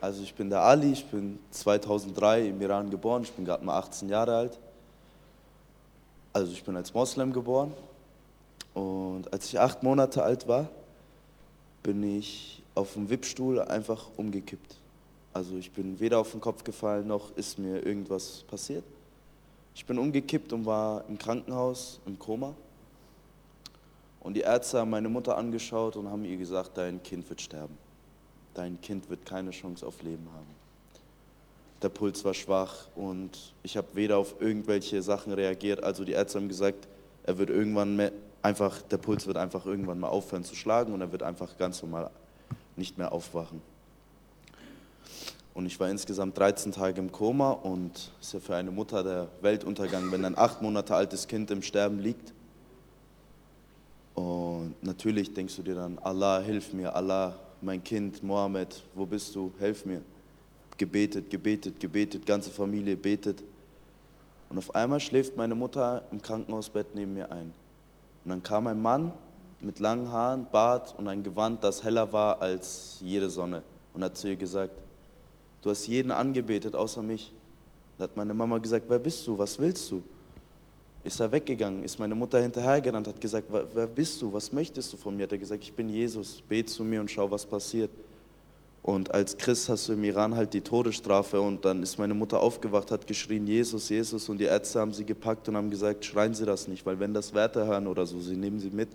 Also ich bin der Ali, ich bin 2003 im Iran geboren, ich bin gerade mal 18 Jahre alt. Also ich bin als Moslem geboren und als ich acht Monate alt war, bin ich auf dem Wippstuhl einfach umgekippt. Also ich bin weder auf den Kopf gefallen, noch ist mir irgendwas passiert. Ich bin umgekippt und war im Krankenhaus im Koma. Und die Ärzte haben meine Mutter angeschaut und haben ihr gesagt, dein Kind wird sterben. Dein Kind wird keine Chance auf Leben haben. Der Puls war schwach und ich habe weder auf irgendwelche Sachen reagiert. Also die Ärzte haben gesagt, er wird irgendwann mehr, einfach, der Puls wird einfach irgendwann mal aufhören zu schlagen und er wird einfach ganz normal nicht mehr aufwachen. Und ich war insgesamt 13 Tage im Koma und ist ja für eine Mutter der Weltuntergang, wenn ein acht Monate altes Kind im Sterben liegt. Natürlich denkst du dir dann, Allah, hilf mir, Allah, mein Kind, Mohammed, wo bist du, helf mir. Gebetet, gebetet, gebetet, ganze Familie betet. Und auf einmal schläft meine Mutter im Krankenhausbett neben mir ein. Und dann kam ein Mann mit langen Haaren, Bart und ein Gewand, das heller war als jede Sonne. Und hat zu ihr gesagt, du hast jeden angebetet außer mich. Da hat meine Mama gesagt, wer bist du, was willst du? Ist er weggegangen, ist meine Mutter hinterhergerannt, hat gesagt, wer bist du, was möchtest du von mir? Hat er gesagt, ich bin Jesus, bet zu mir und schau, was passiert. Und als Christ hast du im Iran halt die Todesstrafe und dann ist meine Mutter aufgewacht, hat geschrien, Jesus, Jesus und die Ärzte haben sie gepackt und haben gesagt, schreien Sie das nicht, weil wenn das Wärter hören oder so, sie nehmen sie mit,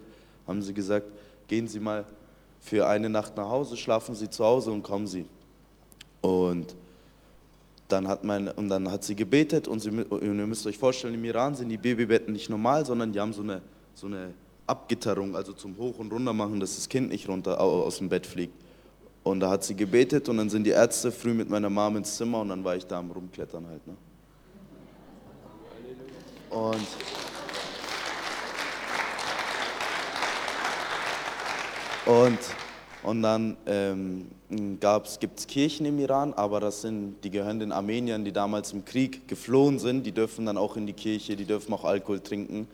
haben sie gesagt, gehen Sie mal für eine Nacht nach Hause, schlafen Sie zu Hause und kommen Sie. Und dann hat, mein, und dann hat sie gebetet und, sie, und ihr müsst euch vorstellen, im Iran sind die Babybetten nicht normal, sondern die haben so eine, so eine Abgitterung, also zum Hoch- und Runter machen, dass das Kind nicht runter aus dem Bett fliegt. Und da hat sie gebetet und dann sind die Ärzte früh mit meiner Mom ins Zimmer und dann war ich da am Rumklettern halt. Ne? Und und und dann ähm, gibt es Kirchen im Iran, aber das sind, die gehören den Armeniern, die damals im Krieg geflohen sind. Die dürfen dann auch in die Kirche, die dürfen auch Alkohol trinken.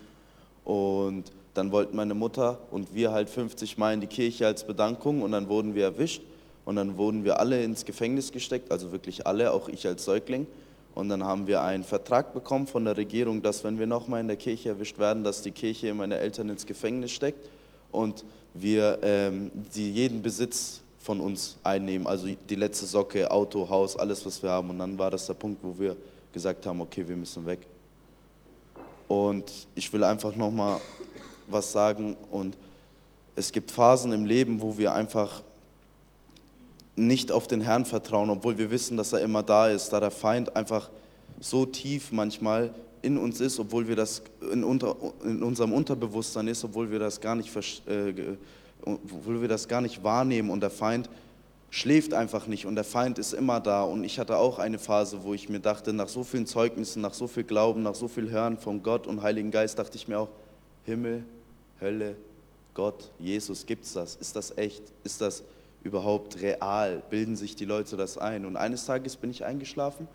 Und dann wollten meine Mutter und wir halt 50 Mal in die Kirche als Bedankung und dann wurden wir erwischt. Und dann wurden wir alle ins Gefängnis gesteckt, also wirklich alle, auch ich als Säugling. Und dann haben wir einen Vertrag bekommen von der Regierung, dass wenn wir nochmal in der Kirche erwischt werden, dass die Kirche meine Eltern ins Gefängnis steckt. Und wir ähm, die jeden Besitz von uns einnehmen, also die letzte Socke, Auto, Haus, alles, was wir haben. Und dann war das der Punkt, wo wir gesagt haben, okay, wir müssen weg. Und ich will einfach nochmal was sagen. Und es gibt Phasen im Leben, wo wir einfach nicht auf den Herrn vertrauen, obwohl wir wissen, dass er immer da ist, da der Feind einfach so tief manchmal in uns ist, obwohl wir das in, unter, in unserem Unterbewusstsein ist, obwohl wir das gar nicht, äh, obwohl wir das gar nicht wahrnehmen und der Feind schläft einfach nicht und der Feind ist immer da. Und ich hatte auch eine Phase, wo ich mir dachte, nach so vielen Zeugnissen, nach so viel Glauben, nach so viel Hören von Gott und Heiligen Geist, dachte ich mir auch, Himmel, Hölle, Gott, Jesus, gibt es das? Ist das echt? Ist das überhaupt real? Bilden sich die Leute das ein? Und eines Tages bin ich eingeschlafen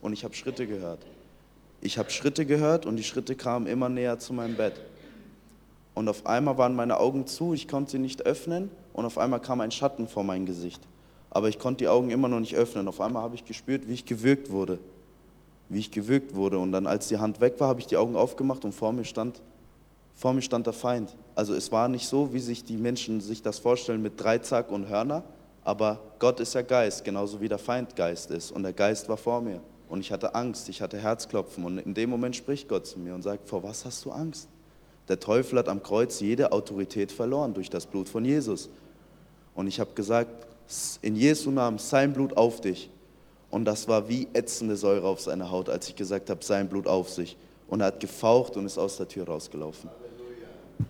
und ich habe Schritte gehört. Ich habe Schritte gehört und die Schritte kamen immer näher zu meinem Bett. Und auf einmal waren meine Augen zu, ich konnte sie nicht öffnen und auf einmal kam ein Schatten vor mein Gesicht. Aber ich konnte die Augen immer noch nicht öffnen. Auf einmal habe ich gespürt, wie ich gewürgt wurde. Wie ich gewürgt wurde. Und dann, als die Hand weg war, habe ich die Augen aufgemacht und vor mir stand, vor mir stand der Feind. Also es war nicht so, wie sich die Menschen sich das vorstellen mit Dreizack und Hörner, aber Gott ist ja Geist, genauso wie der Feind Geist ist. Und der Geist war vor mir. Und ich hatte Angst, ich hatte Herzklopfen. Und in dem Moment spricht Gott zu mir und sagt, vor was hast du Angst? Der Teufel hat am Kreuz jede Autorität verloren durch das Blut von Jesus. Und ich habe gesagt, in Jesu Namen, sein Blut auf dich. Und das war wie ätzende Säure auf seiner Haut, als ich gesagt habe, sein Blut auf sich. Und er hat gefaucht und ist aus der Tür rausgelaufen.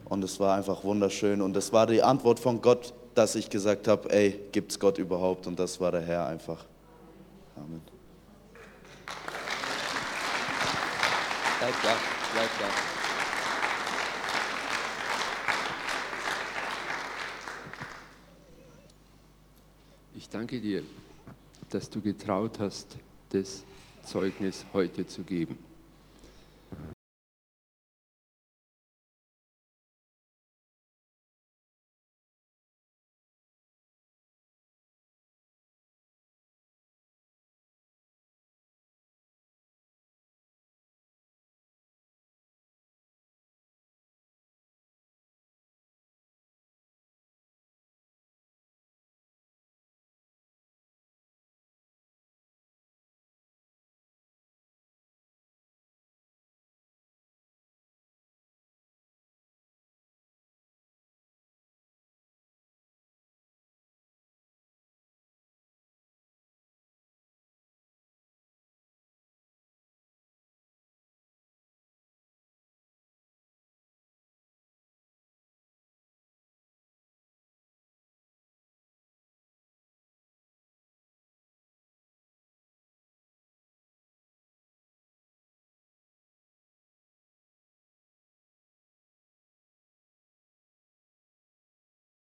Und es war einfach wunderschön. Und das war die Antwort von Gott, dass ich gesagt habe, ey, gibt es Gott überhaupt? Und das war der Herr einfach. Amen. Bleib da, bleib da. Ich danke dir, dass du getraut hast, das Zeugnis heute zu geben.